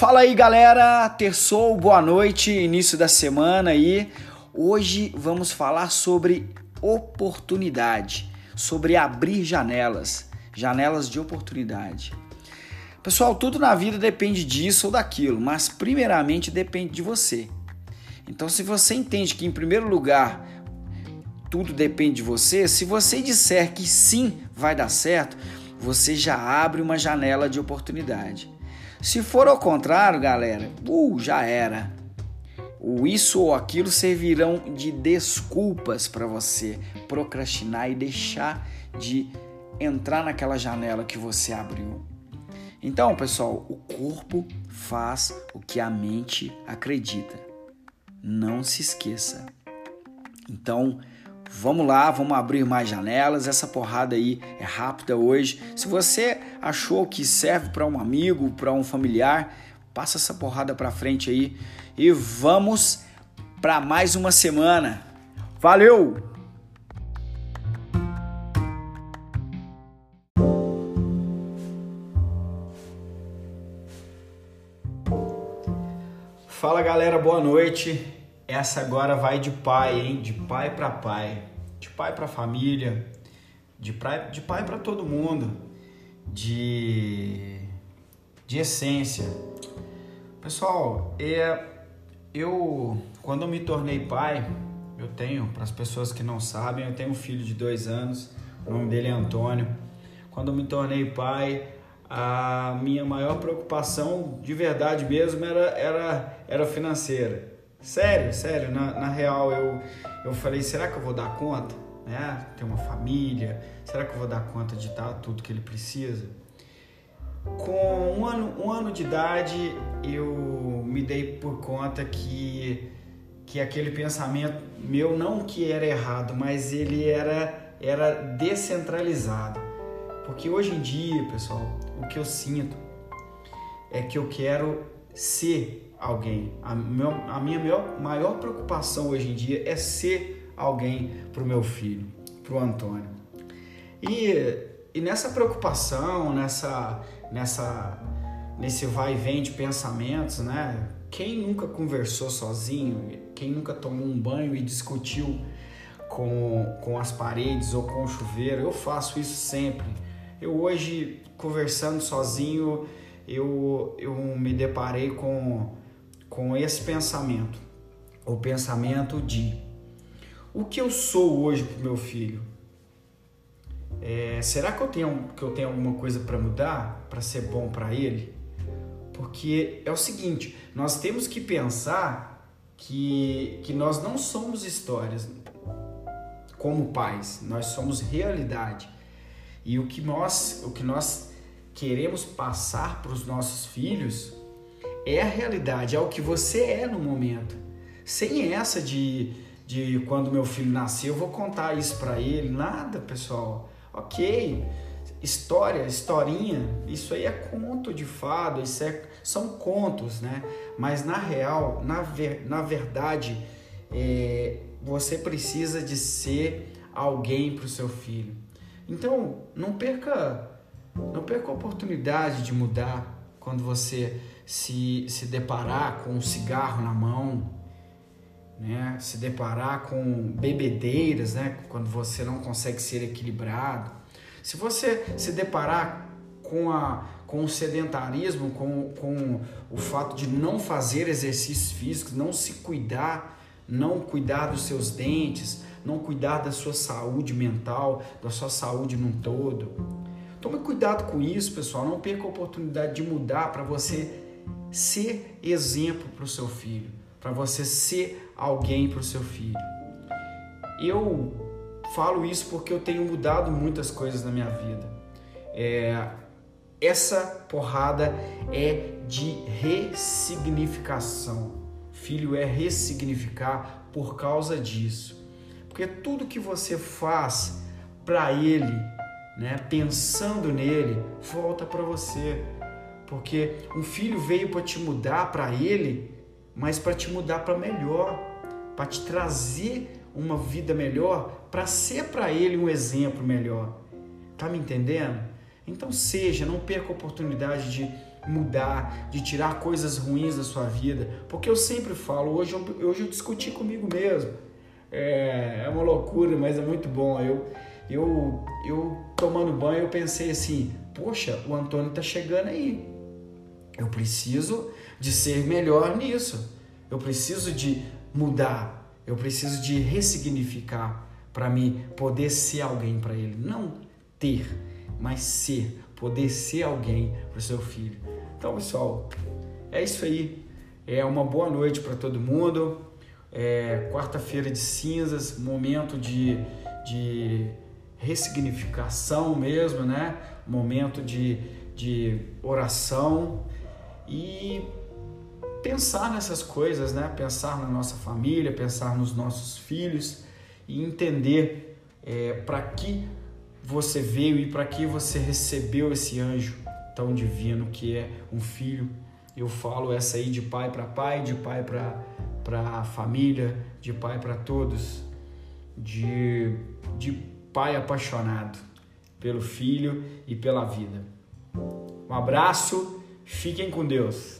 Fala aí, galera. Terçou, boa noite, início da semana aí. Hoje vamos falar sobre oportunidade, sobre abrir janelas, janelas de oportunidade. Pessoal, tudo na vida depende disso ou daquilo, mas primeiramente depende de você. Então, se você entende que em primeiro lugar tudo depende de você, se você disser que sim vai dar certo, você já abre uma janela de oportunidade. Se for ao contrário, galera, uh, já era. O isso ou aquilo servirão de desculpas para você procrastinar e deixar de entrar naquela janela que você abriu. Então, pessoal, o corpo faz o que a mente acredita. Não se esqueça. Então, Vamos lá, vamos abrir mais janelas. Essa porrada aí é rápida hoje. Se você achou que serve para um amigo, para um familiar, passa essa porrada para frente aí e vamos para mais uma semana. Valeu! Fala galera, boa noite. Essa agora vai de pai, hein? De pai para pai, de pai para família, de pai de pai para todo mundo, de de essência. Pessoal, é eu quando eu me tornei pai, eu tenho para as pessoas que não sabem, eu tenho um filho de dois anos, o nome dele é Antônio. Quando eu me tornei pai, a minha maior preocupação de verdade mesmo era era era financeira Sério, sério, na, na real eu, eu falei, será que eu vou dar conta? Né? Ter uma família, será que eu vou dar conta de dar tudo que ele precisa? Com um ano, um ano de idade eu me dei por conta que, que aquele pensamento meu, não que era errado, mas ele era, era descentralizado. Porque hoje em dia, pessoal, o que eu sinto é que eu quero ser alguém. A, meu, a minha maior, maior preocupação hoje em dia é ser alguém para o meu filho, para o Antônio. E, e nessa preocupação, nessa, nessa, nesse vai e vem de pensamentos, né? Quem nunca conversou sozinho? Quem nunca tomou um banho e discutiu com, com as paredes ou com o chuveiro? Eu faço isso sempre. Eu hoje, conversando sozinho, eu, eu me deparei com com esse pensamento, o pensamento de o que eu sou hoje para meu filho? É, será que eu tenho que eu tenho alguma coisa para mudar para ser bom para ele? Porque é o seguinte, nós temos que pensar que, que nós não somos histórias como pais, nós somos realidade. E o que nós, o que nós queremos passar para os nossos filhos é a realidade, é o que você é no momento. Sem essa de, de quando meu filho nasceu, eu vou contar isso para ele. Nada, pessoal. Ok, história, historinha, isso aí é conto de fado, isso é, são contos, né? Mas na real, na, ver, na verdade, é, você precisa de ser alguém para o seu filho. Então, não perca, não perca a oportunidade de mudar quando você se, se deparar com um cigarro na mão, né? se deparar com bebedeiras, né? quando você não consegue ser equilibrado. Se você se deparar com, a, com o sedentarismo, com, com o fato de não fazer exercícios físicos, não se cuidar, não cuidar dos seus dentes, não cuidar da sua saúde mental, da sua saúde num todo. Tome cuidado com isso, pessoal. Não perca a oportunidade de mudar para você ser exemplo para o seu filho, para você ser alguém para o seu filho. Eu falo isso porque eu tenho mudado muitas coisas na minha vida. É, essa porrada é de ressignificação. Filho é ressignificar por causa disso. Porque tudo que você faz para ele, né, pensando nele, volta para você. Porque um filho veio para te mudar para ele, mas para te mudar para melhor, para te trazer uma vida melhor, para ser para ele um exemplo melhor. Tá me entendendo? Então seja, não perca a oportunidade de, mudar, de tirar coisas ruins da sua vida. Porque eu sempre falo, hoje eu, hoje eu discuti comigo mesmo. É, é uma loucura, mas é muito bom. Eu, eu, eu tomando banho, eu pensei assim, poxa, o Antônio tá chegando aí. Eu preciso de ser melhor nisso. Eu preciso de mudar. Eu preciso de ressignificar para mim poder ser alguém para ele, não ter, mas ser, poder ser alguém para o seu filho. Então, pessoal, é isso aí. É uma boa noite para todo mundo. É quarta-feira de cinzas, momento de, de ressignificação mesmo, né? Momento de, de oração e pensar nessas coisas, né? Pensar na nossa família, pensar nos nossos filhos e entender é, para que você veio e para que você recebeu esse anjo tão divino que é um filho. Eu falo essa aí de pai para pai, de pai para família, de pai para todos, de, de pai apaixonado pelo filho e pela vida. Um abraço, fiquem com Deus.